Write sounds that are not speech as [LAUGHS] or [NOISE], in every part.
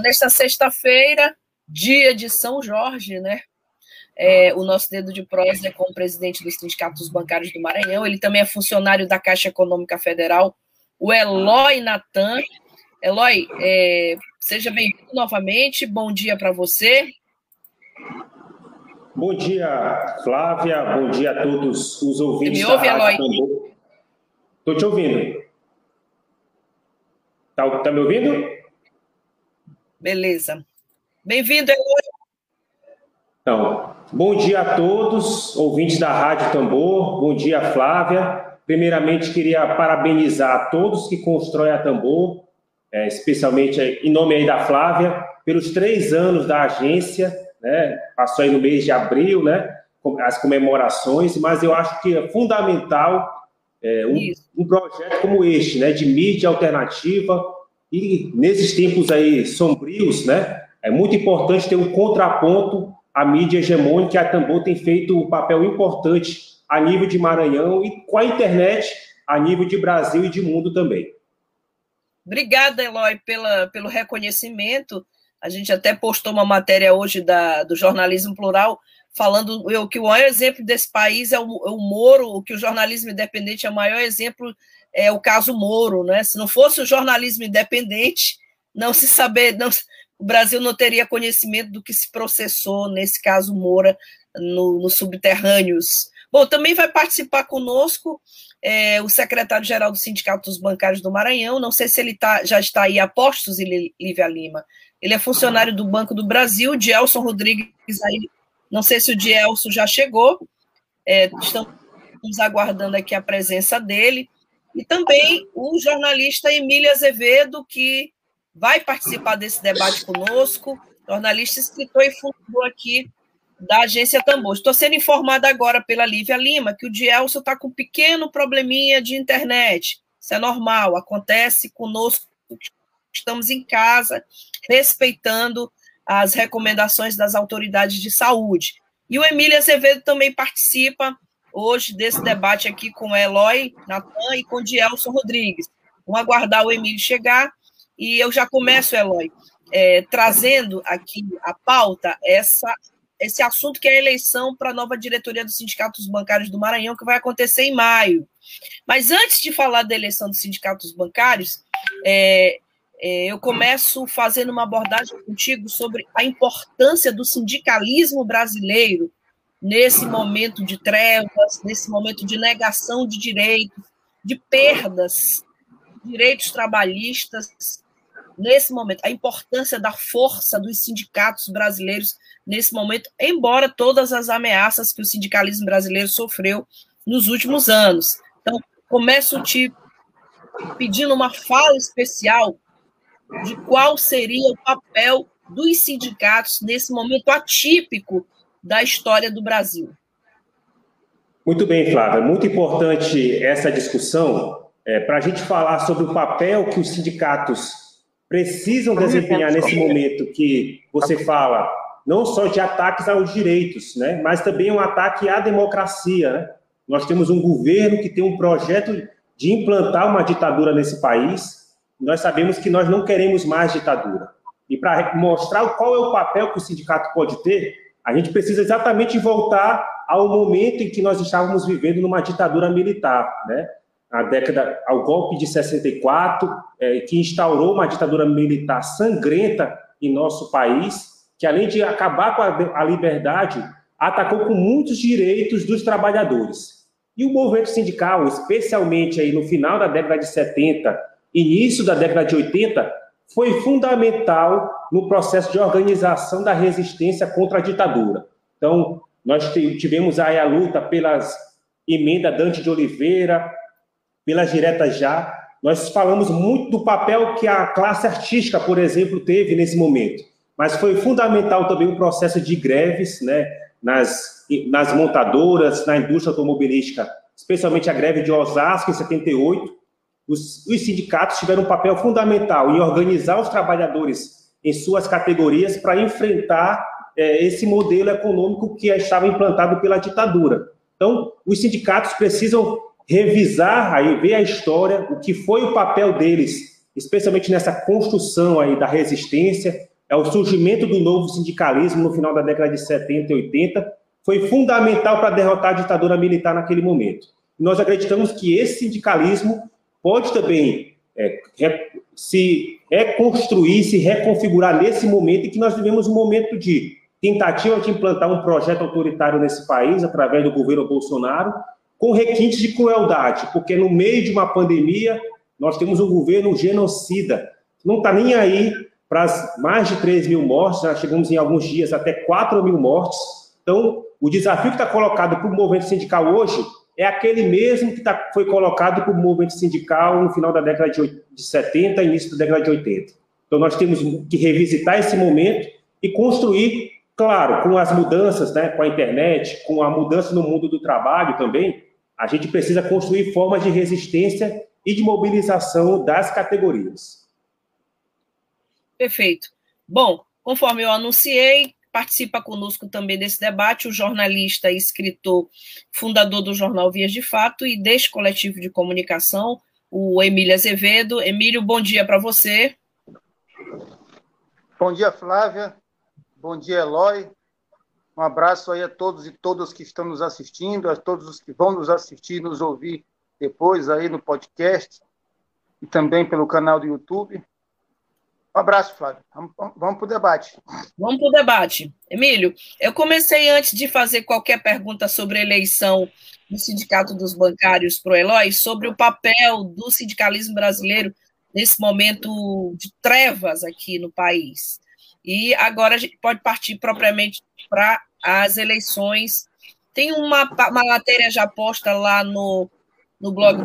Nesta sexta-feira, dia de São Jorge, né? É, o nosso dedo de prosa é com o presidente do Sindicato dos Bancários do Maranhão. Ele também é funcionário da Caixa Econômica Federal, o Eloy Natan. Eloy, é, seja bem-vindo novamente. Bom dia para você. Bom dia, Flávia. Bom dia a todos os ouvintes. Você me ouve, Eloy? Estou te ouvindo. Está tá me ouvindo? Beleza. Bem-vindo, Eloy. Então, bom dia a todos, ouvintes da Rádio Tambor. Bom dia, Flávia. Primeiramente, queria parabenizar a todos que constroem a Tambor, é, especialmente em nome aí da Flávia, pelos três anos da agência, né? Passou aí no mês de abril, né? As comemorações, mas eu acho que é fundamental é, um, um projeto como este, né? De mídia alternativa, e nesses tempos aí sombrios, né, é muito importante ter um contraponto à mídia hegemônica, que a Tambor tem feito um papel importante a nível de Maranhão e com a internet a nível de Brasil e de mundo também. Obrigada, Eloy, pela, pelo reconhecimento. A gente até postou uma matéria hoje da, do jornalismo plural falando eu, que o maior exemplo desse país é o, é o Moro, que o jornalismo independente é o maior exemplo é o caso Moro, né? Se não fosse o jornalismo independente, não se saber, não, o Brasil não teria conhecimento do que se processou nesse caso Moura no, no subterrâneos. Bom, também vai participar conosco é, o secretário-geral do Sindicato dos Bancários do Maranhão. Não sei se ele tá, já está aí a postos, Lívia Lima. Ele é funcionário do Banco do Brasil, Dielson Rodrigues aí. Não sei se o Dielson já chegou. É, estamos aguardando aqui a presença dele e também o jornalista Emília Azevedo, que vai participar desse debate conosco, jornalista, escritor e fundador aqui da agência Tambor. Estou sendo informada agora pela Lívia Lima que o Dielso está com um pequeno probleminha de internet. Isso é normal, acontece conosco, estamos em casa, respeitando as recomendações das autoridades de saúde. E o Emília Azevedo também participa hoje desse debate aqui com Eloy Natan e com Dielson Rodrigues. Vamos aguardar o Emílio chegar e eu já começo, Eloy, é, trazendo aqui a pauta essa, esse assunto que é a eleição para a nova diretoria dos sindicatos bancários do Maranhão, que vai acontecer em maio. Mas antes de falar da eleição dos sindicatos bancários, é, é, eu começo fazendo uma abordagem contigo sobre a importância do sindicalismo brasileiro nesse momento de trevas, nesse momento de negação de direitos, de perdas, direitos trabalhistas, nesse momento, a importância da força dos sindicatos brasileiros nesse momento, embora todas as ameaças que o sindicalismo brasileiro sofreu nos últimos anos. Então, começo te pedindo uma fala especial de qual seria o papel dos sindicatos nesse momento atípico da história do Brasil. Muito bem, Flávia. Muito importante essa discussão é, para a gente falar sobre o papel que os sindicatos precisam desempenhar nesse momento que você fala não só de ataques aos direitos, né, mas também um ataque à democracia. Né? Nós temos um governo que tem um projeto de implantar uma ditadura nesse país. Nós sabemos que nós não queremos mais ditadura. E para mostrar qual é o papel que o sindicato pode ter, a gente precisa exatamente voltar ao momento em que nós estávamos vivendo numa ditadura militar, né? A década, ao golpe de 64, é, que instaurou uma ditadura militar sangrenta em nosso país, que além de acabar com a, a liberdade, atacou com muitos direitos dos trabalhadores. E o movimento sindical, especialmente aí no final da década de 70, início da década de 80, foi fundamental no processo de organização da resistência contra a ditadura. Então, nós tivemos aí a luta pelas emendas Dante de Oliveira, pelas diretas já, nós falamos muito do papel que a classe artística, por exemplo, teve nesse momento, mas foi fundamental também o processo de greves, né, nas, nas montadoras, na indústria automobilística, especialmente a greve de Osasco em 78. Os, os sindicatos tiveram um papel fundamental em organizar os trabalhadores em suas categorias para enfrentar é, esse modelo econômico que estava implantado pela ditadura. Então, os sindicatos precisam revisar aí, ver a história, o que foi o papel deles, especialmente nessa construção aí da resistência, é o surgimento do novo sindicalismo no final da década de 70 e 80, foi fundamental para derrotar a ditadura militar naquele momento. Nós acreditamos que esse sindicalismo pode também é, se reconstruir, se reconfigurar nesse momento em que nós vivemos um momento de tentativa de implantar um projeto autoritário nesse país através do governo Bolsonaro, com requintes de crueldade, porque no meio de uma pandemia nós temos um governo genocida, não está nem aí para mais de 3 mil mortes, nós chegamos em alguns dias até 4 mil mortes. Então, o desafio que está colocado para o movimento sindical hoje é aquele mesmo que tá, foi colocado o movimento sindical no final da década de, de 70 início da década de 80. Então, nós temos que revisitar esse momento e construir, claro, com as mudanças, né, com a internet, com a mudança no mundo do trabalho também, a gente precisa construir formas de resistência e de mobilização das categorias. Perfeito. Bom, conforme eu anunciei, participa conosco também desse debate o jornalista e escritor, fundador do jornal Vias de Fato e deste coletivo de comunicação, o Emílio Azevedo. Emílio, bom dia para você. Bom dia, Flávia. Bom dia, Eloy. Um abraço aí a todos e todas que estão nos assistindo, a todos os que vão nos assistir, nos ouvir depois aí no podcast e também pelo canal do YouTube. Um abraço, Flávio. Vamos, vamos para o debate. Vamos para o debate. Emílio, eu comecei antes de fazer qualquer pergunta sobre eleição do Sindicato dos Bancários para o Eloy, sobre o papel do sindicalismo brasileiro nesse momento de trevas aqui no país. E agora a gente pode partir propriamente para as eleições. Tem uma, uma matéria já posta lá no, no blog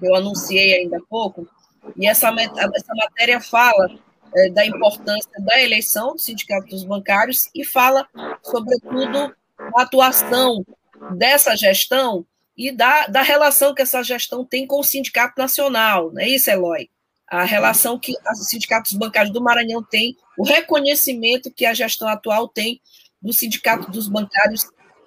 que eu anunciei ainda há pouco, e essa, essa matéria fala é, da importância da eleição do Sindicato dos Bancários e fala, sobretudo, da atuação dessa gestão e da, da relação que essa gestão tem com o Sindicato Nacional, não é isso, Eloy? A relação que os sindicatos bancários do Maranhão têm, o reconhecimento que a gestão atual tem do Sindicato dos Bancários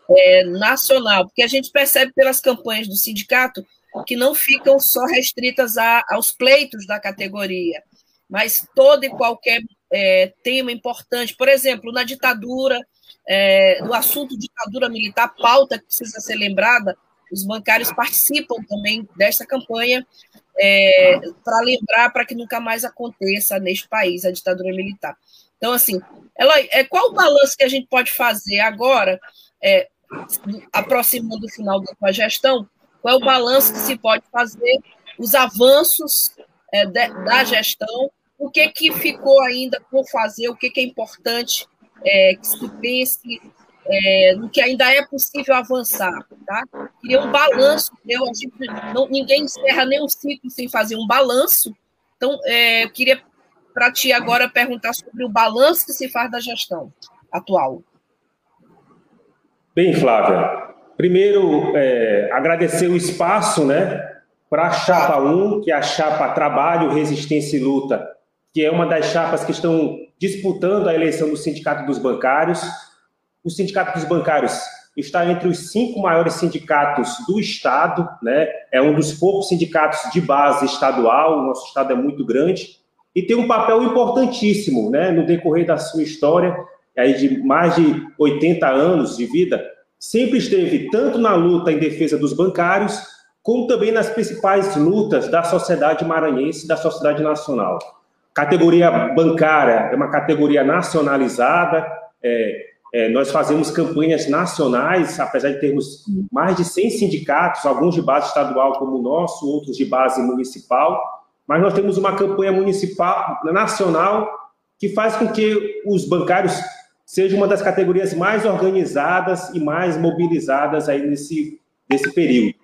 é, Nacional, porque a gente percebe pelas campanhas do sindicato que não ficam só restritas a, aos pleitos da categoria, mas todo e qualquer é, tema importante, por exemplo, na ditadura, é, no assunto ditadura militar, pauta que precisa ser lembrada, os bancários participam também dessa campanha é, para lembrar para que nunca mais aconteça neste país a ditadura militar. Então, assim, ela, é, qual o balanço que a gente pode fazer agora, é, aproximando o final da sua gestão, qual é o balanço que se pode fazer, os avanços é, de, da gestão, o que, que ficou ainda por fazer, o que, que é importante é, que se pense é, no que ainda é possível avançar. Tá? Queria um balanço, eu, a gente, não, ninguém encerra nenhum ciclo sem fazer um balanço, então é, eu queria para ti agora perguntar sobre o balanço que se faz da gestão atual. Bem, Flávia, primeiro é, agradecer o espaço né, para a Chapa 1, que é a Chapa Trabalho, Resistência e Luta, que é uma das chapas que estão disputando a eleição do Sindicato dos Bancários o Sindicato dos Bancários está entre os cinco maiores sindicatos do Estado, né? é um dos poucos sindicatos de base estadual, o nosso Estado é muito grande, e tem um papel importantíssimo né? no decorrer da sua história, aí de mais de 80 anos de vida, sempre esteve tanto na luta em defesa dos bancários, como também nas principais lutas da sociedade maranhense, da sociedade nacional. Categoria bancária é uma categoria nacionalizada, é, é, nós fazemos campanhas nacionais, apesar de termos mais de 100 sindicatos, alguns de base estadual como o nosso, outros de base municipal, mas nós temos uma campanha municipal, nacional, que faz com que os bancários sejam uma das categorias mais organizadas e mais mobilizadas aí nesse, nesse período.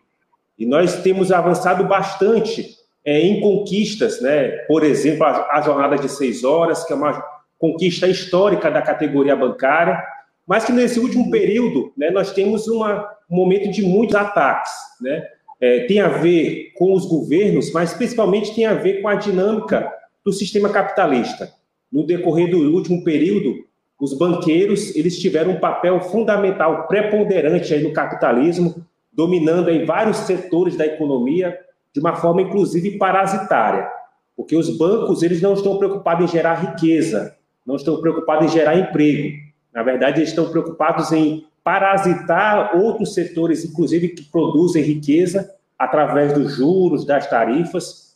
E nós temos avançado bastante é, em conquistas, né? por exemplo, a, a jornada de seis horas, que é uma conquista histórica da categoria bancária, mas que nesse último período né, nós temos uma, um momento de muitos ataques. Né? É, tem a ver com os governos, mas principalmente tem a ver com a dinâmica do sistema capitalista. No decorrer do último período, os banqueiros eles tiveram um papel fundamental, preponderante aí no capitalismo, dominando em vários setores da economia de uma forma inclusive parasitária, porque os bancos eles não estão preocupados em gerar riqueza, não estão preocupados em gerar emprego. Na verdade, eles estão preocupados em parasitar outros setores, inclusive que produzem riqueza através dos juros, das tarifas.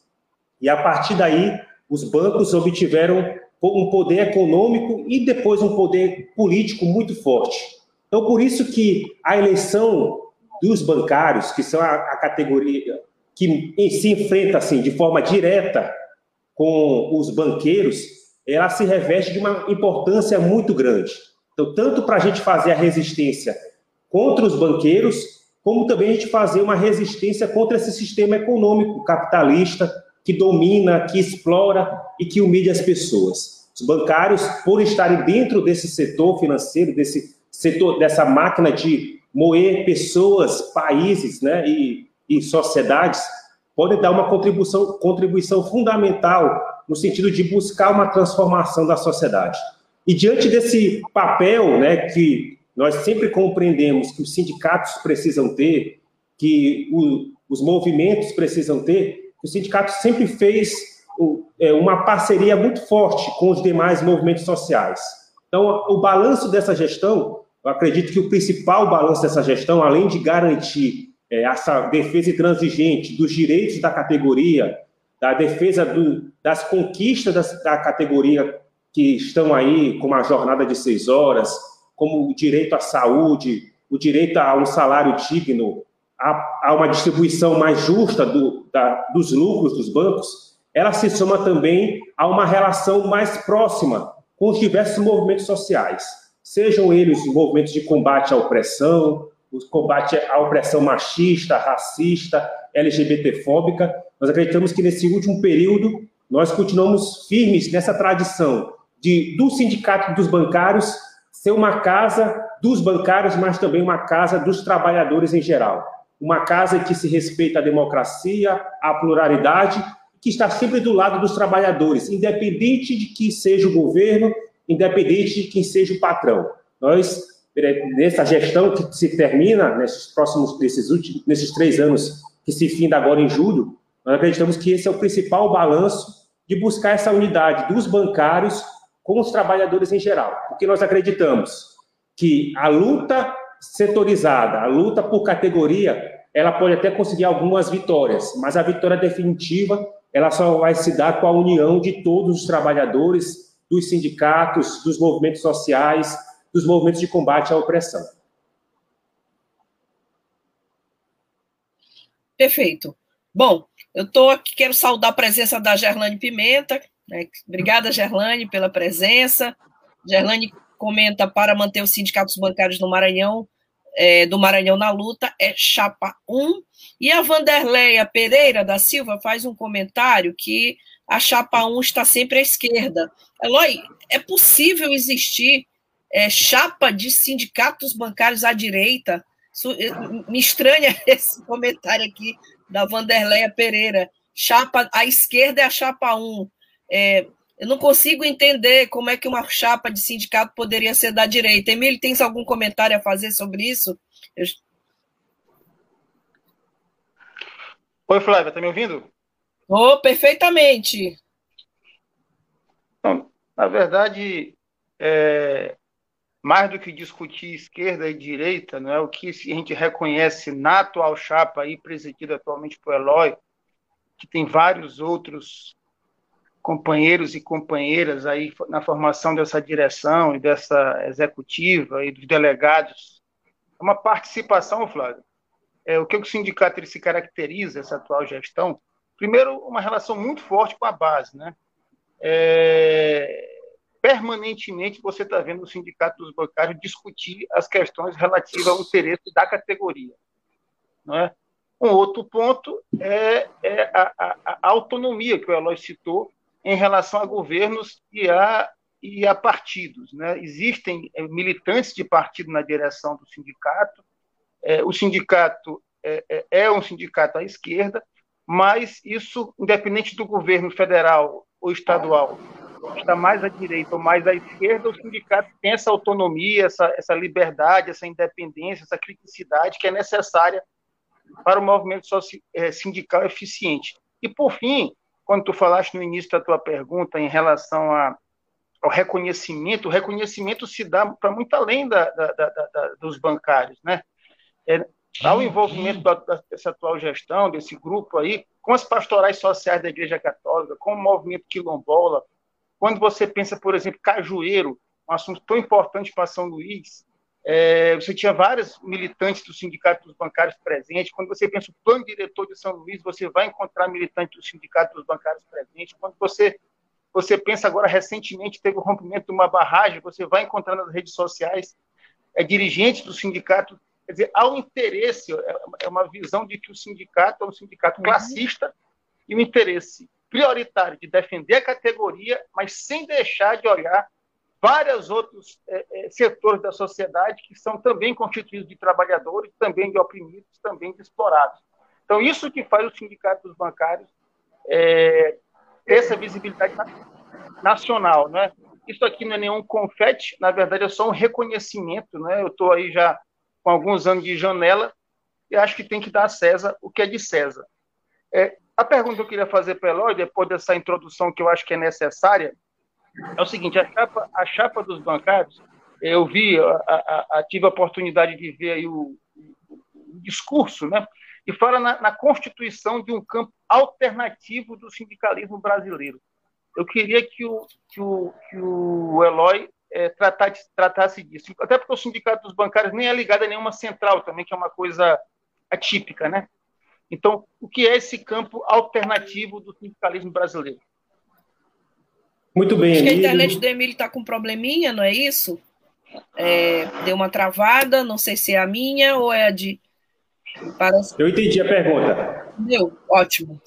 E a partir daí, os bancos obtiveram um poder econômico e depois um poder político muito forte. Então, por isso que a eleição dos bancários, que são a, a categoria que se enfrenta assim de forma direta com os banqueiros, ela se reveste de uma importância muito grande. Então, tanto para a gente fazer a resistência contra os banqueiros, como também a gente fazer uma resistência contra esse sistema econômico capitalista que domina, que explora e que humilha as pessoas. Os bancários, por estarem dentro desse setor financeiro, desse setor, dessa máquina de moer pessoas, países né, e, e sociedades, podem dar uma contribuição, contribuição fundamental no sentido de buscar uma transformação da sociedade. E diante desse papel né, que nós sempre compreendemos que os sindicatos precisam ter, que o, os movimentos precisam ter, o sindicato sempre fez é, uma parceria muito forte com os demais movimentos sociais. Então, o balanço dessa gestão, eu acredito que o principal balanço dessa gestão, além de garantir é, essa defesa intransigente dos direitos da categoria, da defesa do, das conquistas da, da categoria que estão aí, como a jornada de seis horas, como o direito à saúde, o direito a um salário digno, a, uma distribuição mais justa do, da, dos lucros dos bancos, ela se soma também a uma relação mais próxima com os diversos movimentos sociais, sejam eles os movimentos de combate à opressão, o combate à opressão machista, racista, LGBTfóbica. Nós acreditamos que nesse último período nós continuamos firmes nessa tradição de do sindicato dos bancários ser uma casa dos bancários, mas também uma casa dos trabalhadores em geral. Uma casa que se respeita a democracia, a pluralidade, que está sempre do lado dos trabalhadores, independente de quem seja o governo, independente de quem seja o patrão. Nós, nessa gestão que se termina nesses próximos, nesses últimos, nesses três anos que se finda agora em julho, nós acreditamos que esse é o principal balanço de buscar essa unidade dos bancários com os trabalhadores em geral, porque nós acreditamos que a luta setorizada, a luta por categoria, ela pode até conseguir algumas vitórias, mas a vitória definitiva ela só vai se dar com a união de todos os trabalhadores, dos sindicatos, dos movimentos sociais, dos movimentos de combate à opressão. Perfeito. Bom, eu estou aqui, quero saudar a presença da Gerlane Pimenta. Né? Obrigada, Gerlane, pela presença. Gerlane comenta para manter os sindicatos bancários no Maranhão, é, do Maranhão na luta, é chapa 1. E a Vanderleia Pereira da Silva faz um comentário que a chapa 1 está sempre à esquerda. Eloy, é possível existir é, chapa de sindicatos bancários à direita? Isso, é, me estranha [LAUGHS] esse comentário aqui da Vanderleia Pereira. Chapa à esquerda é a chapa 1. É, eu não consigo entender como é que uma chapa de sindicato poderia ser da direita. Emílio, tens algum comentário a fazer sobre isso? Eu... Oi, Flávia, está me ouvindo? Oh, perfeitamente. Na verdade, é, mais do que discutir esquerda e direita, não é o que a gente reconhece na atual chapa aí presidida atualmente por Eloy, que tem vários outros companheiros e companheiras aí na formação dessa direção e dessa executiva e dos delegados. É uma participação, Flávio. É, o que o sindicato ele se caracteriza, essa atual gestão? Primeiro, uma relação muito forte com a base, né? É, permanentemente você está vendo o Sindicato dos Bancários discutir as questões relativas ao interesse da categoria. Não é? Um outro ponto é, é a, a, a, autonomia que o Eloy citou em relação a governos e a, e a partidos. Né? Existem é, militantes de partido na direção do sindicato, é, o sindicato é, é, é um sindicato à esquerda, mas isso, independente do governo federal ou estadual, está mais à direita ou mais à esquerda, o sindicato tem essa autonomia, essa, essa liberdade, essa independência, essa criticidade que é necessária para o movimento é, sindical eficiente. E, por fim, quando tu falaste no início da tua pergunta em relação a, ao reconhecimento, o reconhecimento se dá para muito além da, da, da, dos bancários, né? É, há o envolvimento dessa atual gestão, desse grupo aí, com as pastorais sociais da Igreja Católica, com o movimento quilombola. Quando você pensa, por exemplo, Cajueiro, um assunto tão importante para São Luís, é, você tinha vários militantes do Sindicato dos Bancários presentes. Quando você pensa o plano diretor de São Luís, você vai encontrar militantes do Sindicato dos Bancários presentes. Quando você, você pensa agora, recentemente, teve o rompimento de uma barragem, você vai encontrar nas redes sociais é, dirigentes do sindicato. Quer dizer, há um interesse, é, é uma visão de que o sindicato é um sindicato uhum. classista e um interesse prioritário de defender a categoria, mas sem deixar de olhar vários outros é, é, setores da sociedade que são também constituídos de trabalhadores, também de oprimidos, também de explorados. Então, isso que faz o Sindicato dos Bancários é, ter essa visibilidade nacional. Né? Isso aqui não é nenhum confete, na verdade é só um reconhecimento. Né? Eu estou aí já com alguns anos de janela e acho que tem que dar a César o que é de César. É, a pergunta que eu queria fazer para o Eloy, depois dessa introdução que eu acho que é necessária, é o seguinte: a chapa, a chapa dos bancários, eu vi, a, a, a, tive a oportunidade de ver aí o, o discurso, né? E fala na, na, constituição de um campo alternativo do sindicalismo brasileiro. Eu queria que o, que o, que o Eloy é, tratasse, tratasse disso. Até porque o sindicato dos bancários nem é ligado a nenhuma central também, que é uma coisa atípica, né? Então, o que é esse campo alternativo do sindicalismo brasileiro? Muito bem, Acho que a internet do Emílio está com um probleminha, não é isso? É, deu uma travada, não sei se é a minha ou é a de. Parece... Eu entendi a pergunta. Deu, ótimo.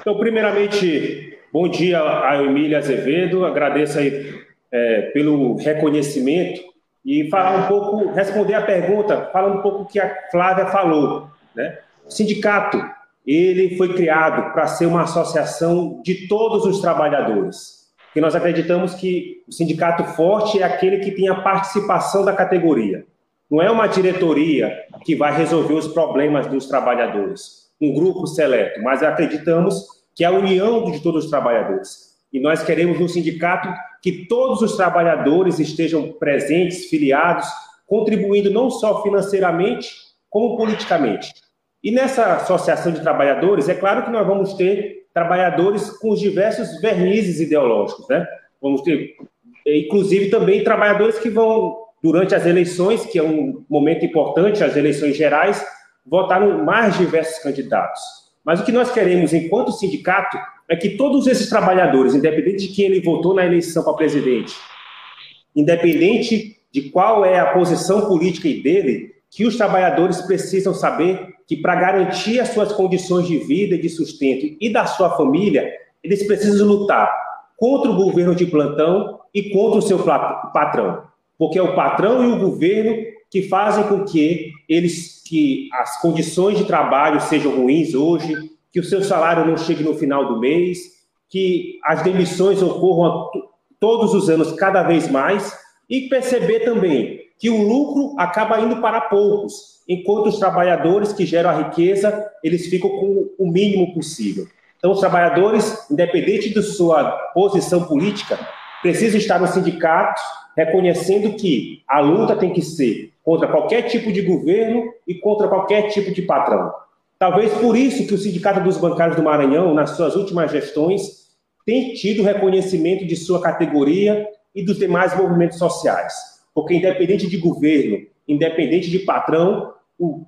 Então, primeiramente, bom dia ao Emílio Azevedo, agradeço aí é, pelo reconhecimento e falar um pouco, responder a pergunta, falando um pouco o que a Flávia falou. Né? O sindicato ele foi criado para ser uma associação de todos os trabalhadores. E nós acreditamos que o sindicato forte é aquele que tem a participação da categoria. Não é uma diretoria que vai resolver os problemas dos trabalhadores, um grupo seleto, mas acreditamos que é a união de todos os trabalhadores. E nós queremos um sindicato que todos os trabalhadores estejam presentes, filiados, contribuindo não só financeiramente, como politicamente. E nessa associação de trabalhadores, é claro que nós vamos ter trabalhadores com os diversos vernizes ideológicos, né? Vamos ter, inclusive, também trabalhadores que vão, durante as eleições, que é um momento importante, as eleições gerais, votar no mais diversos candidatos. Mas o que nós queremos, enquanto sindicato, é que todos esses trabalhadores, independente de quem ele votou na eleição para presidente, independente de qual é a posição política dele, que os trabalhadores precisam saber que para garantir as suas condições de vida de sustento e da sua família, eles precisam lutar contra o governo de plantão e contra o seu patrão, porque é o patrão e o governo que fazem com que eles que as condições de trabalho sejam ruins hoje, que o seu salário não chegue no final do mês, que as demissões ocorram todos os anos cada vez mais e perceber também que o lucro acaba indo para poucos, enquanto os trabalhadores que geram a riqueza, eles ficam com o mínimo possível. Então, os trabalhadores, independente de sua posição política, precisam estar nos sindicatos, reconhecendo que a luta tem que ser contra qualquer tipo de governo e contra qualquer tipo de patrão. Talvez por isso que o Sindicato dos Bancários do Maranhão, nas suas últimas gestões, tem tido reconhecimento de sua categoria e dos demais movimentos sociais. Porque, independente de governo, independente de patrão,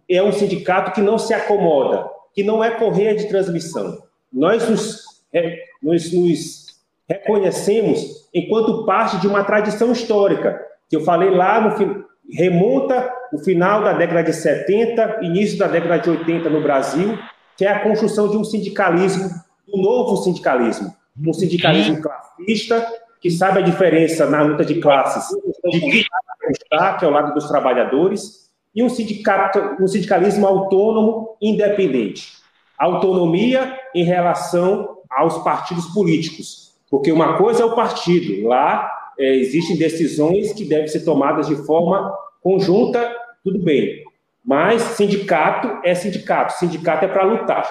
é um sindicato que não se acomoda, que não é correia de transmissão. Nós nos, é, nós nos reconhecemos enquanto parte de uma tradição histórica, que eu falei lá no, remonta o final da década de 70, início da década de 80 no Brasil, que é a construção de um sindicalismo, um novo sindicalismo, um sindicalismo classista, que sabe a diferença na luta de classes de quem está, que é o lado dos trabalhadores, e um, sindicato, um sindicalismo autônomo independente. Autonomia em relação aos partidos políticos, porque uma coisa é o partido, lá é, existem decisões que devem ser tomadas de forma conjunta, tudo bem. Mas sindicato é sindicato, sindicato é para lutar.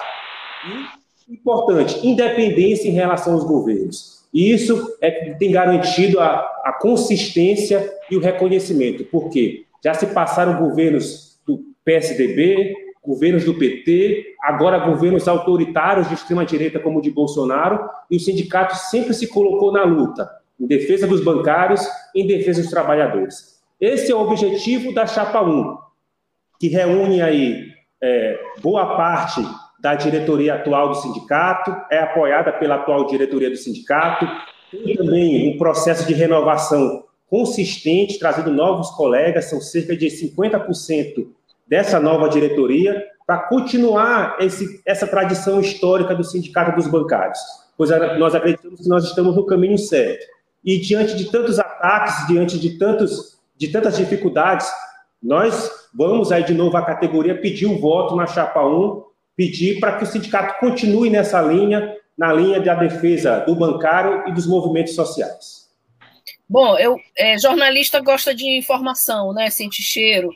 E, importante, independência em relação aos governos. Isso é que tem garantido a, a consistência e o reconhecimento. Por quê? Já se passaram governos do PSDB, governos do PT, agora governos autoritários de extrema-direita, como o de Bolsonaro, e o sindicato sempre se colocou na luta em defesa dos bancários, em defesa dos trabalhadores. Esse é o objetivo da Chapa 1, que reúne aí é, boa parte da diretoria atual do sindicato, é apoiada pela atual diretoria do sindicato, tem também um processo de renovação consistente, trazendo novos colegas, são cerca de 50% dessa nova diretoria, para continuar esse, essa tradição histórica do Sindicato dos Bancários, pois nós acreditamos que nós estamos no caminho certo. E diante de tantos ataques, diante de, tantos, de tantas dificuldades, nós vamos aí de novo à categoria pedir o voto na chapa 1, pedir para que o sindicato continue nessa linha, na linha da defesa do bancário e dos movimentos sociais. Bom, eu é, jornalista gosta de informação, né? Sente cheiro.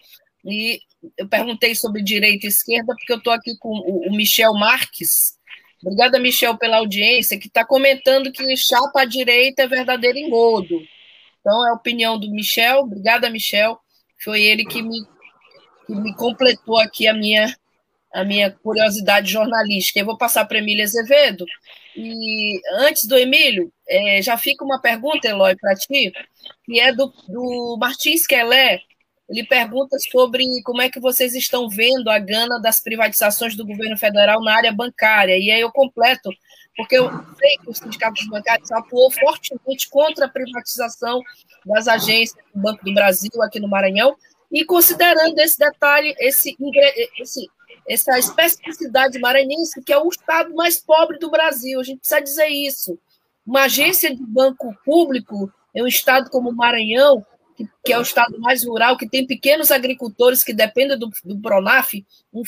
E eu perguntei sobre direita e esquerda porque eu estou aqui com o, o Michel Marques, Obrigada, Michel, pela audiência, que está comentando que chapa à direita é verdadeiro engodo. Então, é a opinião do Michel. Obrigada, Michel. Foi ele que me, que me completou aqui a minha, a minha curiosidade jornalística. Eu vou passar para Emília Azevedo. E antes do Emílio, é, já fica uma pergunta, Eloy, para ti, que é do, do Martins Quelé, ele pergunta sobre como é que vocês estão vendo a gana das privatizações do governo federal na área bancária. E aí eu completo, porque eu sei que o Sindicato dos Bancários atuou fortemente contra a privatização das agências do Banco do Brasil aqui no Maranhão, e considerando esse detalhe, esse, esse, essa especificidade maranhense, que é o estado mais pobre do Brasil, a gente precisa dizer isso. Uma agência de banco público em um estado como o Maranhão que, que, é o estado mais rural, que tem pequenos agricultores que dependem do, do Pronaf,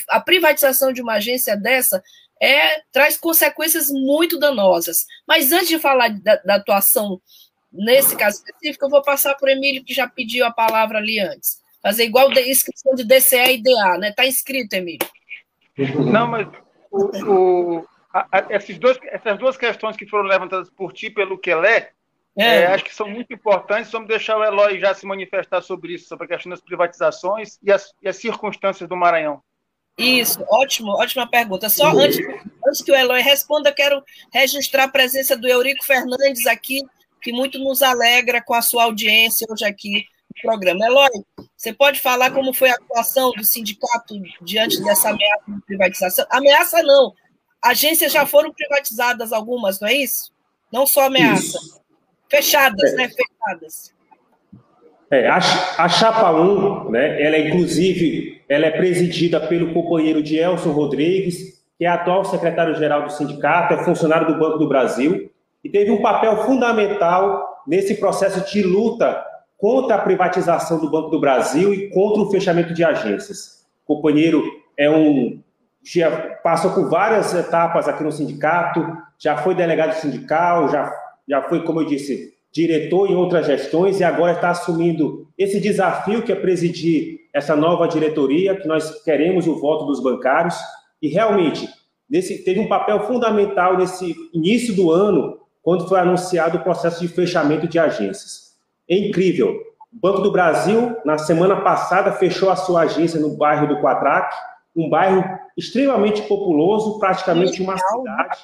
a privatização de uma agência dessa é, traz consequências muito danosas. Mas antes de falar da, da atuação nesse caso específico, eu vou passar para o Emílio, que já pediu a palavra ali antes. Fazer igual de inscrição de DCE e DA, né? Está inscrito, Emílio. Não, mas o, o, a, a, esses dois, essas duas questões que foram levantadas por ti pelo Quelé, é. É, acho que são muito importantes. Vamos deixar o Eloy já se manifestar sobre isso, sobre a questão das privatizações e as, e as circunstâncias do Maranhão. Isso, ótimo, ótima pergunta. Só antes, antes que o Eloy responda, quero registrar a presença do Eurico Fernandes aqui, que muito nos alegra com a sua audiência hoje aqui programa. Eloy, você pode falar como foi a atuação do sindicato diante dessa ameaça de privatização? Ameaça não, agências já foram privatizadas algumas, não é isso? Não só ameaça. Isso. Fechadas, é. né? Fechadas. É, a, a Chapa 1, né, ela é, inclusive, ela é presidida pelo companheiro de Elson Rodrigues, que é atual secretário-geral do sindicato, é funcionário do Banco do Brasil, e teve um papel fundamental nesse processo de luta contra a privatização do Banco do Brasil e contra o fechamento de agências. O companheiro é um já passou por várias etapas aqui no sindicato, já foi delegado sindical, já já foi, como eu disse, diretor em outras gestões e agora está assumindo esse desafio que é presidir essa nova diretoria, que nós queremos o voto dos bancários. E realmente, nesse, teve um papel fundamental nesse início do ano, quando foi anunciado o processo de fechamento de agências. É incrível. O Banco do Brasil, na semana passada, fechou a sua agência no bairro do Quatraque, um bairro extremamente populoso, praticamente uma cidade,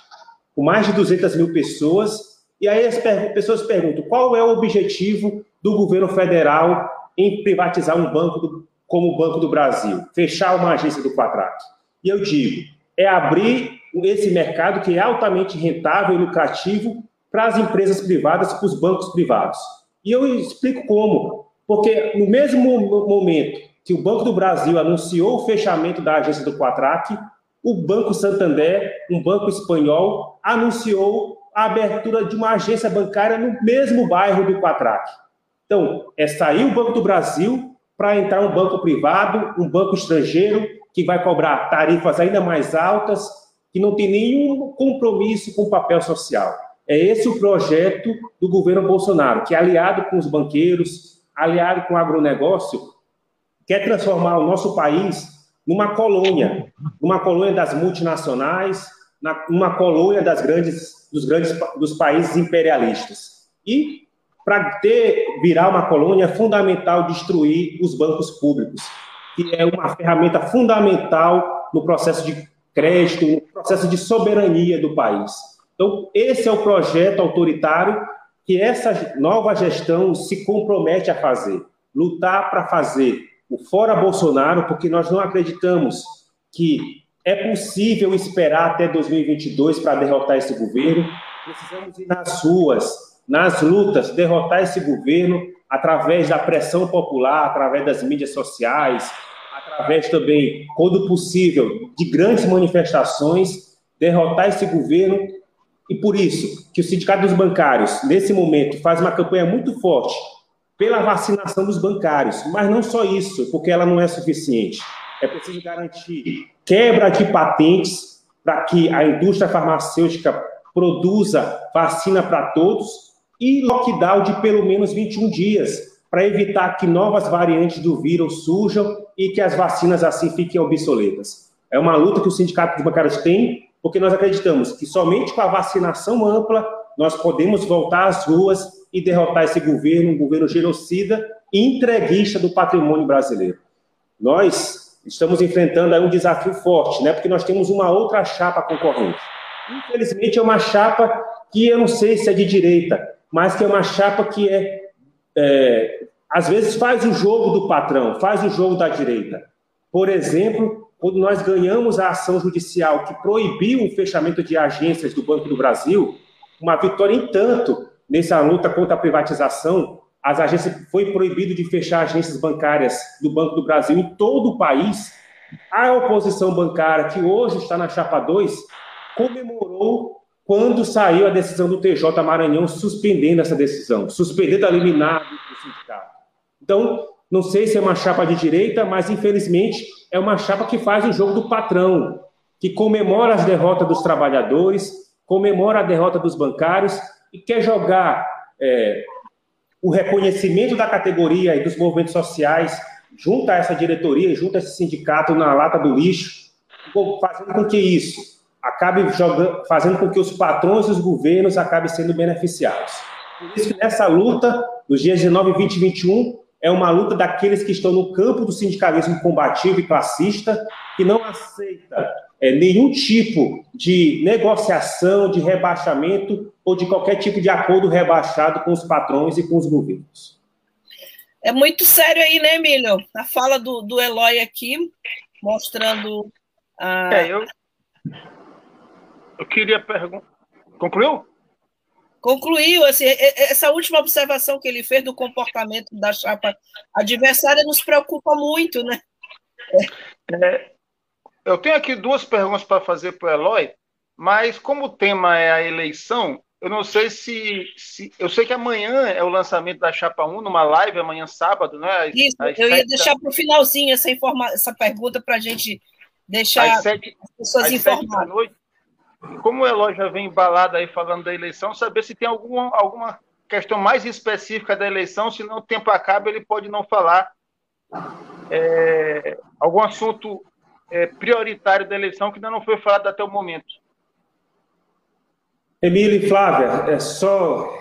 com mais de 200 mil pessoas, e aí as pessoas perguntam qual é o objetivo do governo federal em privatizar um banco do, como o Banco do Brasil, fechar uma agência do Quadrato. E eu digo, é abrir esse mercado que é altamente rentável e lucrativo para as empresas privadas, para os bancos privados. E eu explico como. porque no mesmo momento que o Banco do Brasil anunciou o fechamento da agência do Quatrac, o Banco Santander, um banco espanhol, anunciou a abertura de uma agência bancária no mesmo bairro do Quatrac. Então, é sair o Banco do Brasil para entrar um banco privado, um banco estrangeiro, que vai cobrar tarifas ainda mais altas, que não tem nenhum compromisso com o papel social. É esse o projeto do governo Bolsonaro, que, aliado com os banqueiros, aliado com o agronegócio, quer transformar o nosso país numa colônia, numa colônia das multinacionais, numa colônia das grandes, dos grandes dos países imperialistas. E para virar uma colônia é fundamental destruir os bancos públicos, que é uma ferramenta fundamental no processo de crédito, no processo de soberania do país. Então, esse é o projeto autoritário que essa nova gestão se compromete a fazer, lutar para fazer o fora Bolsonaro, porque nós não acreditamos que é possível esperar até 2022 para derrotar esse governo. Precisamos ir nas ruas, nas lutas, derrotar esse governo através da pressão popular, através das mídias sociais, através também, quando possível, de grandes manifestações, derrotar esse governo e por isso que o Sindicato dos Bancários, nesse momento, faz uma campanha muito forte pela vacinação dos bancários, mas não só isso, porque ela não é suficiente. É preciso garantir quebra de patentes para que a indústria farmacêutica produza vacina para todos e lockdown de pelo menos 21 dias, para evitar que novas variantes do vírus surjam e que as vacinas assim fiquem obsoletas. É uma luta que o Sindicato dos Bancários tem porque nós acreditamos que somente com a vacinação ampla nós podemos voltar às ruas e derrotar esse governo, um governo genocida e entreguista do patrimônio brasileiro. Nós estamos enfrentando aí um desafio forte, né? Porque nós temos uma outra chapa concorrente. Infelizmente é uma chapa que eu não sei se é de direita, mas que é uma chapa que é, é às vezes faz o jogo do patrão, faz o jogo da direita. Por exemplo, quando nós ganhamos a ação judicial que proibiu o fechamento de agências do Banco do Brasil, uma vitória em tanto nessa luta contra a privatização, as agências foi proibido de fechar agências bancárias do Banco do Brasil em todo o país. A oposição bancária, que hoje está na chapa 2, comemorou quando saiu a decisão do TJ Maranhão suspendendo essa decisão, suspendendo a liminar do sindicato. Então, não sei se é uma chapa de direita, mas infelizmente é uma chapa que faz o jogo do patrão, que comemora as derrotas dos trabalhadores, comemora a derrota dos bancários e quer jogar é, o reconhecimento da categoria e dos movimentos sociais junto a essa diretoria, junto a esse sindicato na lata do lixo, fazendo com que isso acabe jogando, fazendo com que os patrões e os governos acabem sendo beneficiados. Por isso que nessa luta, nos dias 19, 20 e 21, é uma luta daqueles que estão no campo do sindicalismo combativo e classista, que não aceita é, nenhum tipo de negociação, de rebaixamento ou de qualquer tipo de acordo rebaixado com os patrões e com os governos. É muito sério aí, né, Emílio? A fala do, do Eloy aqui, mostrando. A... É, eu, eu queria perguntar. Concluiu? Concluiu assim, essa última observação que ele fez do comportamento da chapa adversária nos preocupa muito, né? É, eu tenho aqui duas perguntas para fazer para o Eloy, mas como o tema é a eleição, eu não sei se, se, Eu sei que amanhã é o lançamento da Chapa 1, numa live, amanhã sábado, né? Isso, eu ia deixar para o finalzinho essa, informa, essa pergunta para a gente deixar sete, as pessoas informadas como o Eloy já vem embalado aí falando da eleição, saber se tem alguma, alguma questão mais específica da eleição, senão o tempo acaba, ele pode não falar é, algum assunto é, prioritário da eleição que ainda não foi falado até o momento. Emílio e Flávia, é só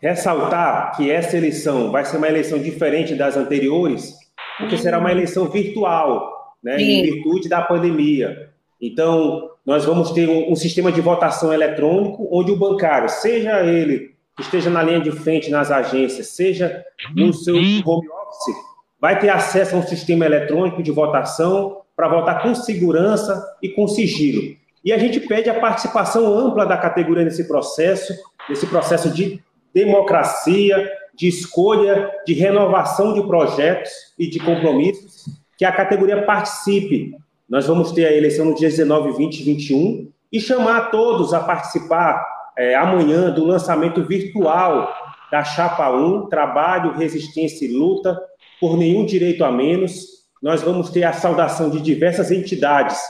ressaltar que essa eleição vai ser uma eleição diferente das anteriores, porque será uma eleição virtual, né, em virtude da pandemia. Então, nós vamos ter um, um, sistema de votação eletrônico, onde o bancário, seja ele que esteja na linha de frente nas agências, seja no seu home office, vai ter acesso a um sistema eletrônico de votação para votar com segurança e com sigilo. E a gente pede a participação ampla da categoria nesse processo, nesse processo de democracia, de escolha, de renovação de projetos e de compromissos, que a categoria participe. Nós vamos ter a eleição no dia 19, 20 e 21 e chamar todos a participar é, amanhã do lançamento virtual da Chapa 1, Trabalho, Resistência e Luta por Nenhum Direito a Menos. Nós vamos ter a saudação de diversas entidades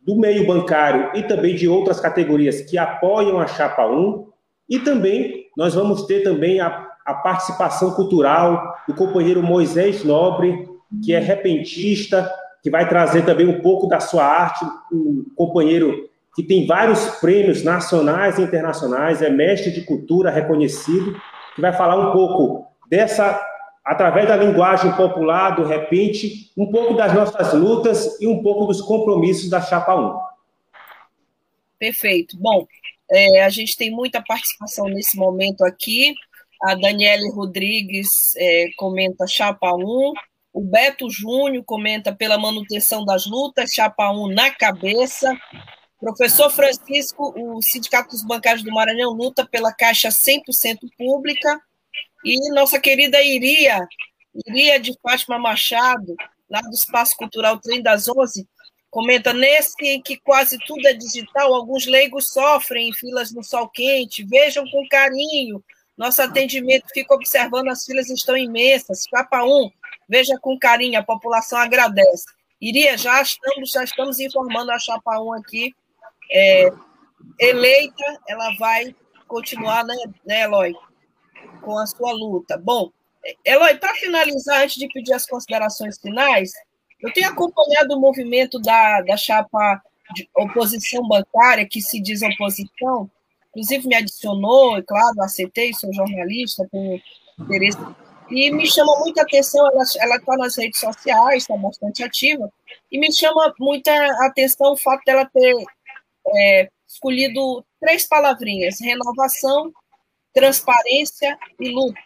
do meio bancário e também de outras categorias que apoiam a Chapa 1. E também nós vamos ter também a, a participação cultural do companheiro Moisés Nobre, que é repentista, que vai trazer também um pouco da sua arte, um companheiro que tem vários prêmios nacionais e internacionais, é mestre de cultura reconhecido, que vai falar um pouco dessa, através da linguagem popular, do repente, um pouco das nossas lutas e um pouco dos compromissos da Chapa 1. Perfeito. Bom, é, a gente tem muita participação nesse momento aqui. A Daniele Rodrigues é, comenta Chapa 1. O Beto Júnior comenta pela manutenção das lutas, Chapa 1 na cabeça. Professor Francisco, o Sindicato dos Bancários do Maranhão luta pela Caixa 100% pública. E nossa querida Iria, Iria de Fátima Machado, lá do Espaço Cultural Trem das Onze, comenta: nesse em que quase tudo é digital, alguns leigos sofrem em filas no sol quente. Vejam com carinho. Nosso atendimento fica observando, as filas estão imensas. Capa 1, veja com carinho, a população agradece. Iria, já estamos, já estamos informando a Chapa 1 aqui é, eleita, ela vai continuar, né, né, Eloy, com a sua luta. Bom, Eloy, para finalizar, antes de pedir as considerações finais, eu tenho acompanhado o movimento da, da chapa de oposição bancária, que se diz oposição, inclusive me adicionou, e claro, aceitei, sou jornalista, tenho interesse. E me chama muita atenção, ela está nas redes sociais, está bastante ativa, e me chama muita atenção o fato dela ter é, escolhido três palavrinhas: renovação, transparência e luta.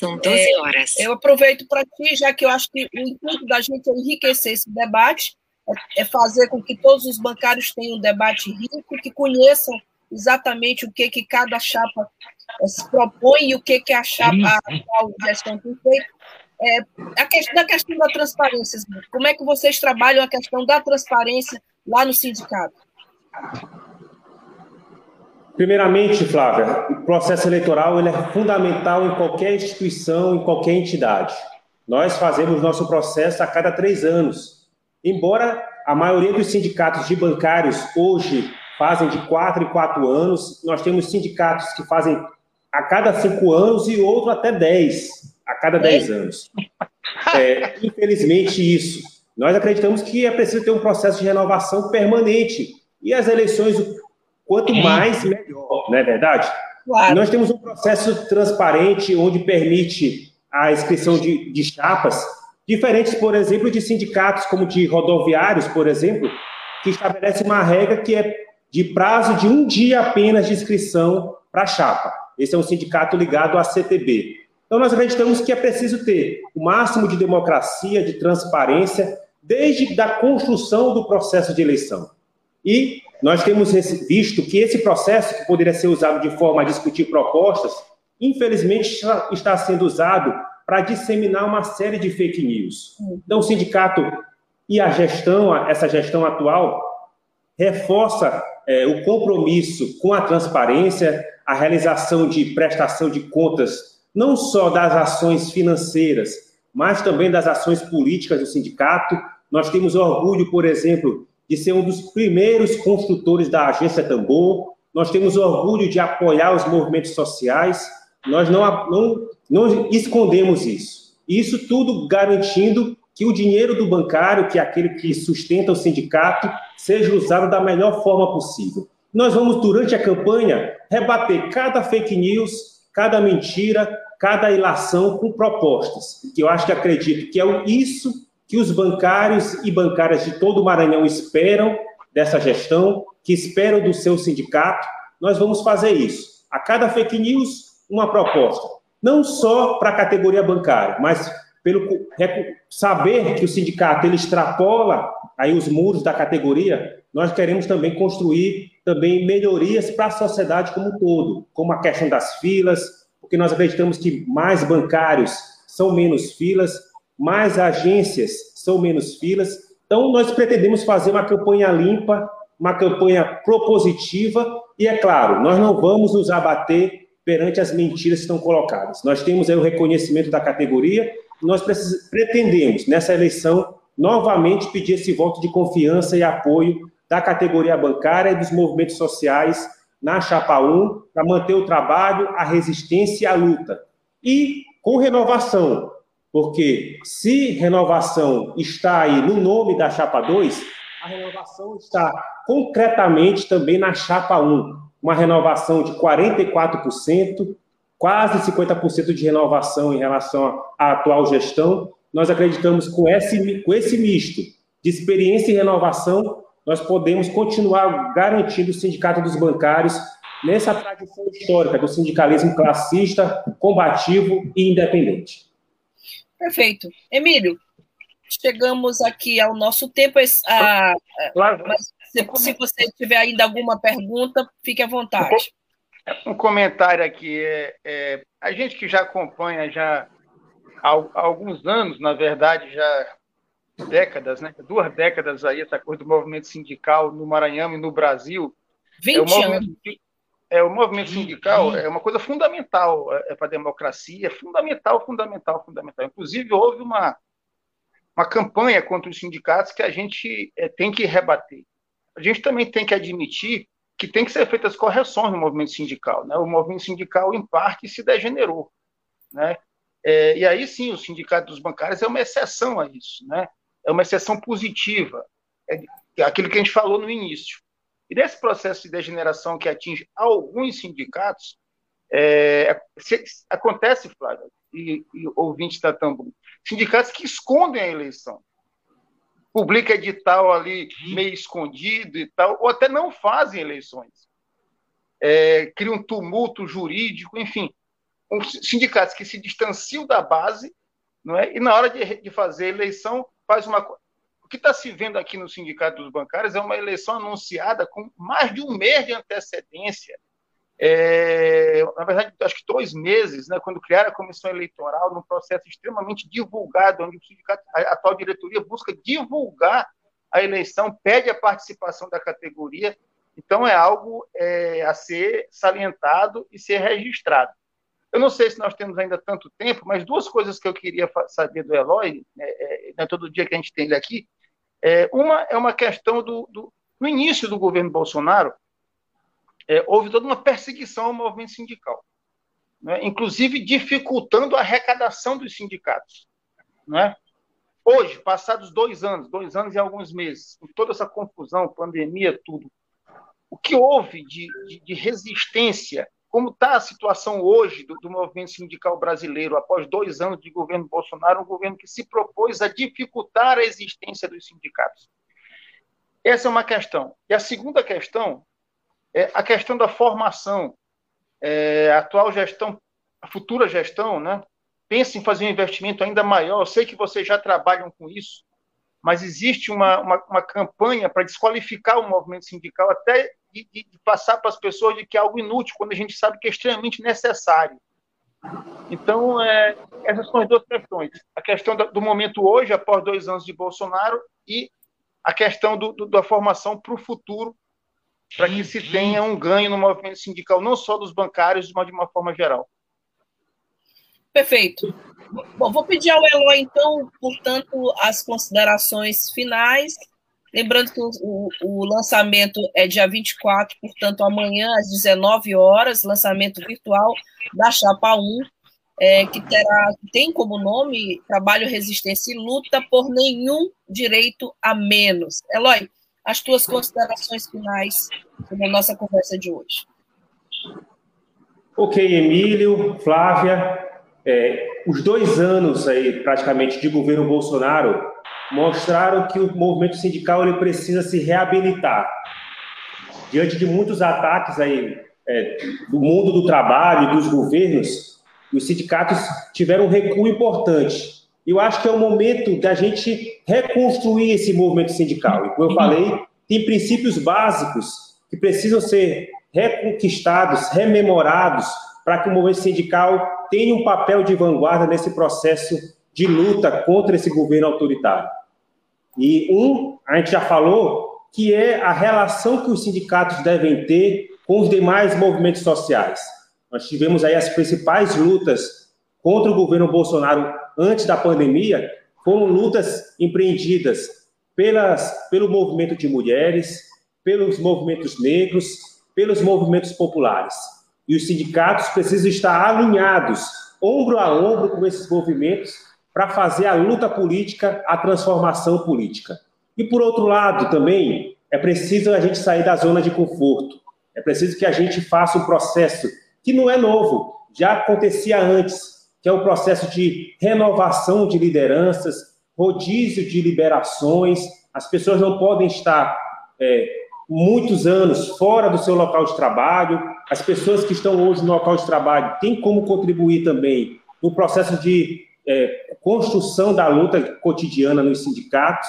São 12 é, horas. É, eu aproveito para ti, já que eu acho que o intuito da gente é enriquecer esse debate, é, é fazer com que todos os bancários tenham um debate rico, que conheçam exatamente o que, que cada chapa é, se propõe e o que, que a chapa, a atual gestão tem feito. É, a questão, da questão da transparência, como é que vocês trabalham a questão da transparência lá no sindicato? Primeiramente, Flávia, o processo eleitoral ele é fundamental em qualquer instituição, em qualquer entidade. Nós fazemos nosso processo a cada três anos. Embora a maioria dos sindicatos de bancários hoje fazem de quatro em quatro anos, nós temos sindicatos que fazem a cada cinco anos e outro até dez, a cada dez anos. É, infelizmente, isso. Nós acreditamos que é preciso ter um processo de renovação permanente e as eleições, quanto mais, melhor, não é verdade? Claro. Nós temos um processo transparente onde permite a inscrição de, de chapas, diferentes, por exemplo, de sindicatos como de rodoviários, por exemplo, que estabelece uma regra que é de prazo de um dia apenas de inscrição para a chapa. Esse é um sindicato ligado à CTB. Então, nós acreditamos que é preciso ter o máximo de democracia, de transparência, desde a construção do processo de eleição. E nós temos visto que esse processo, que poderia ser usado de forma a discutir propostas, infelizmente está sendo usado para disseminar uma série de fake news. Então, o sindicato e a gestão, essa gestão atual, reforça é, o compromisso com a transparência, a realização de prestação de contas, não só das ações financeiras, mas também das ações políticas do sindicato. Nós temos orgulho, por exemplo, de ser um dos primeiros construtores da Agência Tambor. Nós temos orgulho de apoiar os movimentos sociais. Nós não, não, não escondemos isso. Isso tudo garantindo que o dinheiro do bancário, que é aquele que sustenta o sindicato, seja usado da melhor forma possível. Nós vamos, durante a campanha, rebater cada fake news, cada mentira, cada ilação com propostas, que eu acho que acredito que é isso que os bancários e bancárias de todo o Maranhão esperam dessa gestão, que esperam do seu sindicato. Nós vamos fazer isso. A cada fake news, uma proposta. Não só para a categoria bancária, mas pelo saber que o sindicato ele extrapola aí os muros da categoria, nós queremos também construir também melhorias para a sociedade como um todo, como a questão das filas, porque nós acreditamos que mais bancários são menos filas, mais agências são menos filas. Então, nós pretendemos fazer uma campanha limpa, uma campanha propositiva, e é claro, nós não vamos nos abater perante as mentiras que estão colocadas. Nós temos aí o reconhecimento da categoria, nós pretendemos, nessa eleição, novamente pedir esse voto de confiança e apoio da categoria bancária e dos movimentos sociais na Chapa 1 para manter o trabalho, a resistência e a luta. E com renovação, porque se renovação está aí no nome da Chapa 2, a renovação está concretamente também na Chapa 1. Uma renovação de 44%, quase 50% de renovação em relação à atual gestão. Nós acreditamos com esse, com esse misto de experiência e renovação, nós podemos continuar garantindo o sindicato dos bancários nessa tradição histórica do sindicalismo classista, combativo e independente. Perfeito. Emílio, chegamos aqui ao nosso tempo. A, claro. Se, se, você tiver ainda alguma pergunta, fique à vontade. Um comentário aqui. É, é, a gente que já acompanha já há, há alguns anos, na verdade, já décadas, né? Duas décadas aí, essa coisa do movimento sindical no Maranhão e no Brasil. 20 é o movimento, anos. É, o movimento sindical é uma coisa fundamental é, é para a democracia, é fundamental, fundamental, fundamental. Inclusive, houve uma, uma campanha contra os sindicatos que a gente é, tem que rebater. A gente também tem que admitir que tem que ser feitas correções no movimento sindical. Né? O movimento sindical, em parte, se degenerou. Né? É, e aí sim, o sindicato dos bancários é uma exceção a isso. Né? é uma exceção positiva, é aquilo que a gente falou no início. E nesse processo de degeneração que atinge alguns sindicatos, é, se, acontece, Flávio, e, e ouvinte da sindicatos que escondem a eleição. Publica edital ali meio escondido e tal, ou até não fazem eleições. É, cria um tumulto jurídico, enfim. Um, sindicatos que se distanciam da base, não é? e na hora de, de fazer eleição faz uma o que está se vendo aqui no Sindicato dos Bancários é uma eleição anunciada com mais de um mês de antecedência. É, na verdade, acho que dois meses, né, quando criaram a comissão eleitoral, num processo extremamente divulgado, onde sindicato, a atual diretoria busca divulgar a eleição, pede a participação da categoria. Então, é algo é, a ser salientado e ser registrado. Eu não sei se nós temos ainda tanto tempo, mas duas coisas que eu queria saber do Eloy, né, é, é, todo dia que a gente tem ele aqui. É, uma é uma questão do, do no início do governo Bolsonaro, é, houve toda uma perseguição ao movimento sindical, né, inclusive dificultando a arrecadação dos sindicatos. Né? Hoje, passados dois anos, dois anos e alguns meses, com toda essa confusão, pandemia, tudo, o que houve de, de, de resistência como está a situação hoje do, do, movimento sindical brasileiro, após dois anos de governo Bolsonaro, um governo que se propôs a dificultar a existência dos sindicatos? Essa é uma questão. E a segunda questão é a questão da formação. É, a atual gestão, a futura gestão, né, pensa em fazer um investimento ainda maior. Eu sei que vocês já trabalham com isso, mas existe uma, uma, uma campanha para desqualificar o movimento sindical até de, de, de passar para as pessoas de que é algo inútil, quando a gente sabe que é extremamente necessário. Então, é, essas são as duas questões. A questão do momento hoje, após dois anos de Bolsonaro, e a questão do, do, da formação para o futuro, para que se tenha um ganho no movimento sindical, não só dos bancários, mas de uma forma geral. Perfeito. Bom, vou pedir ao Eloy, então, portanto, as considerações finais Lembrando que o, o, lançamento é dia 24, portanto, amanhã às 19 horas, lançamento virtual da Chapa 1, é, que terá, tem como nome Trabalho, Resistência e Luta por Nenhum Direito a Menos. Eloy, as tuas considerações finais sobre a nossa conversa de hoje. Ok, Emílio, Flávia, é, os dois anos aí, praticamente, de governo Bolsonaro mostraram que o movimento sindical ele precisa se reabilitar. Diante de muitos ataques aí é, do mundo do trabalho, dos governos, os sindicatos tiveram um recuo importante. Eu acho que é o momento da gente reconstruir esse movimento sindical. E como eu falei, tem princípios básicos que precisam ser reconquistados, rememorados para que o movimento sindical tenha um papel de vanguarda nesse processo de luta contra esse governo autoritário. E um, a gente já falou, que é a relação que os sindicatos devem ter com os demais movimentos sociais. Nós tivemos aí as principais lutas contra o governo Bolsonaro antes da pandemia, foram lutas empreendidas pelas, pelo movimento de mulheres, pelos movimentos negros, pelos movimentos populares. E os sindicatos precisam estar alinhados, ombro a ombro com esses movimentos, para fazer a luta política, a transformação política. E, por outro lado, também, é preciso a gente sair da zona de conforto. É preciso que a gente faça um processo que não é novo, já acontecia antes, que é um processo de renovação de lideranças, rodízio de liberações. As pessoas não podem estar é, muitos anos fora do seu local de trabalho. As pessoas que estão hoje no local de trabalho têm como contribuir também no processo de é, construção da luta cotidiana nos sindicatos.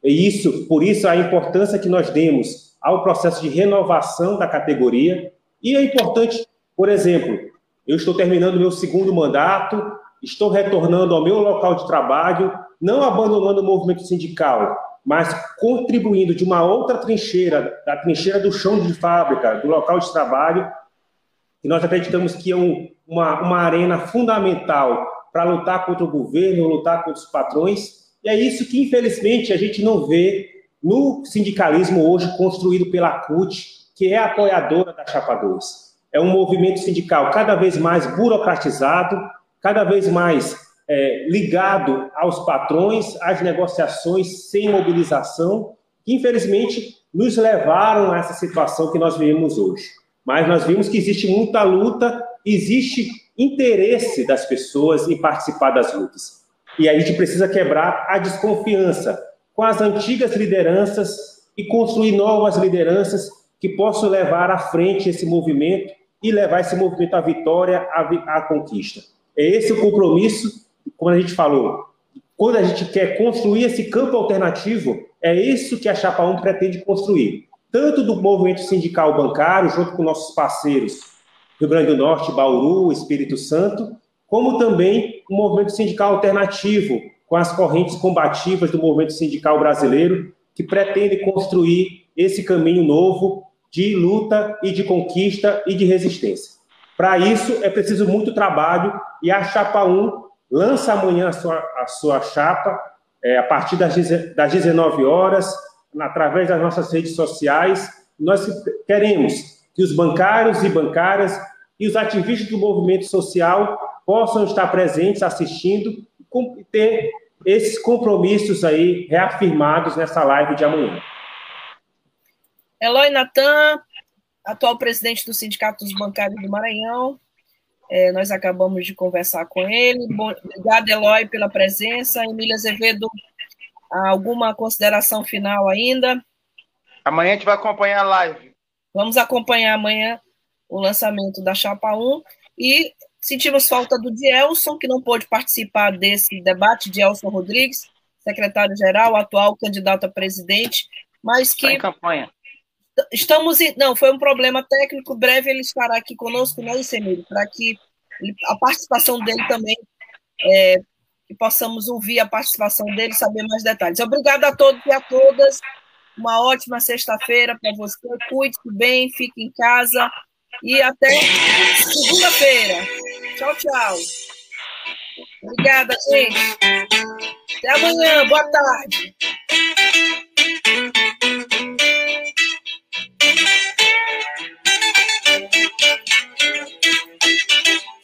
E isso, por isso, a importância que nós demos ao processo de renovação da categoria. E é importante, por exemplo, eu estou terminando meu segundo mandato, estou retornando ao meu local de trabalho, não abandonando o movimento sindical, mas contribuindo de uma outra trincheira, da trincheira do chão de fábrica, do local de trabalho, e nós acreditamos que é um, uma, uma arena fundamental para lutar contra o governo, lutar contra os patrões, e é isso que, infelizmente, a gente não vê no sindicalismo hoje construído pela CUT, que é apoiadora da Chapa 2. É um movimento sindical cada vez mais burocratizado, cada vez mais é, ligado aos patrões, às negociações sem mobilização, que infelizmente nos levaram a essa situação que nós vivemos hoje. Mas nós vimos que existe muita luta, existe interesse das pessoas em participar das lutas. E a gente precisa quebrar a desconfiança com as antigas lideranças e construir novas lideranças que possam levar à frente esse movimento e levar esse movimento à vitória, à, à conquista. É esse o compromisso como a gente falou, quando a gente quer construir esse campo alternativo, é isso que a Chapa 1 pretende construir. Tanto do movimento sindical bancário, junto com nossos parceiros Rio Grande do Norte, Bauru, Espírito Santo, como também o movimento sindical alternativo, com as correntes combativas do movimento sindical brasileiro, que pretende construir esse caminho novo de luta e de conquista e de resistência. Para isso, é preciso muito trabalho e a Chapa 1 lança amanhã a sua, a sua chapa, é, a partir das, das 19 horas, através das nossas redes sociais. Nós queremos que os bancários e bancárias e os ativistas do movimento social possam estar presentes, assistindo e ter esses compromissos aí reafirmados nessa live de amanhã. Eloy Natan, atual presidente do Sindicato dos Bancários do Maranhão, é, nós acabamos de conversar com ele. Bom, obrigada, Eloy, pela presença. Emília Azevedo, alguma consideração final ainda? Amanhã a gente vai acompanhar a live. Vamos acompanhar amanhã o lançamento da Chapa 1 e sentimos falta do Dielson, que não pôde participar desse debate, Dielson Rodrigues, secretário-geral, atual candidato a presidente, mas que... Está em campanha. Estamos em, não, foi um problema técnico. Breve ele estará aqui conosco, né, Semir, para que a participação dele também é, que possamos ouvir a participação dele, saber mais detalhes. Obrigada a todos e a todas. Uma ótima sexta-feira para você. Cuide-se bem, fique em casa e até segunda-feira. Tchau, tchau. Obrigada, gente. Até amanhã. Boa tarde.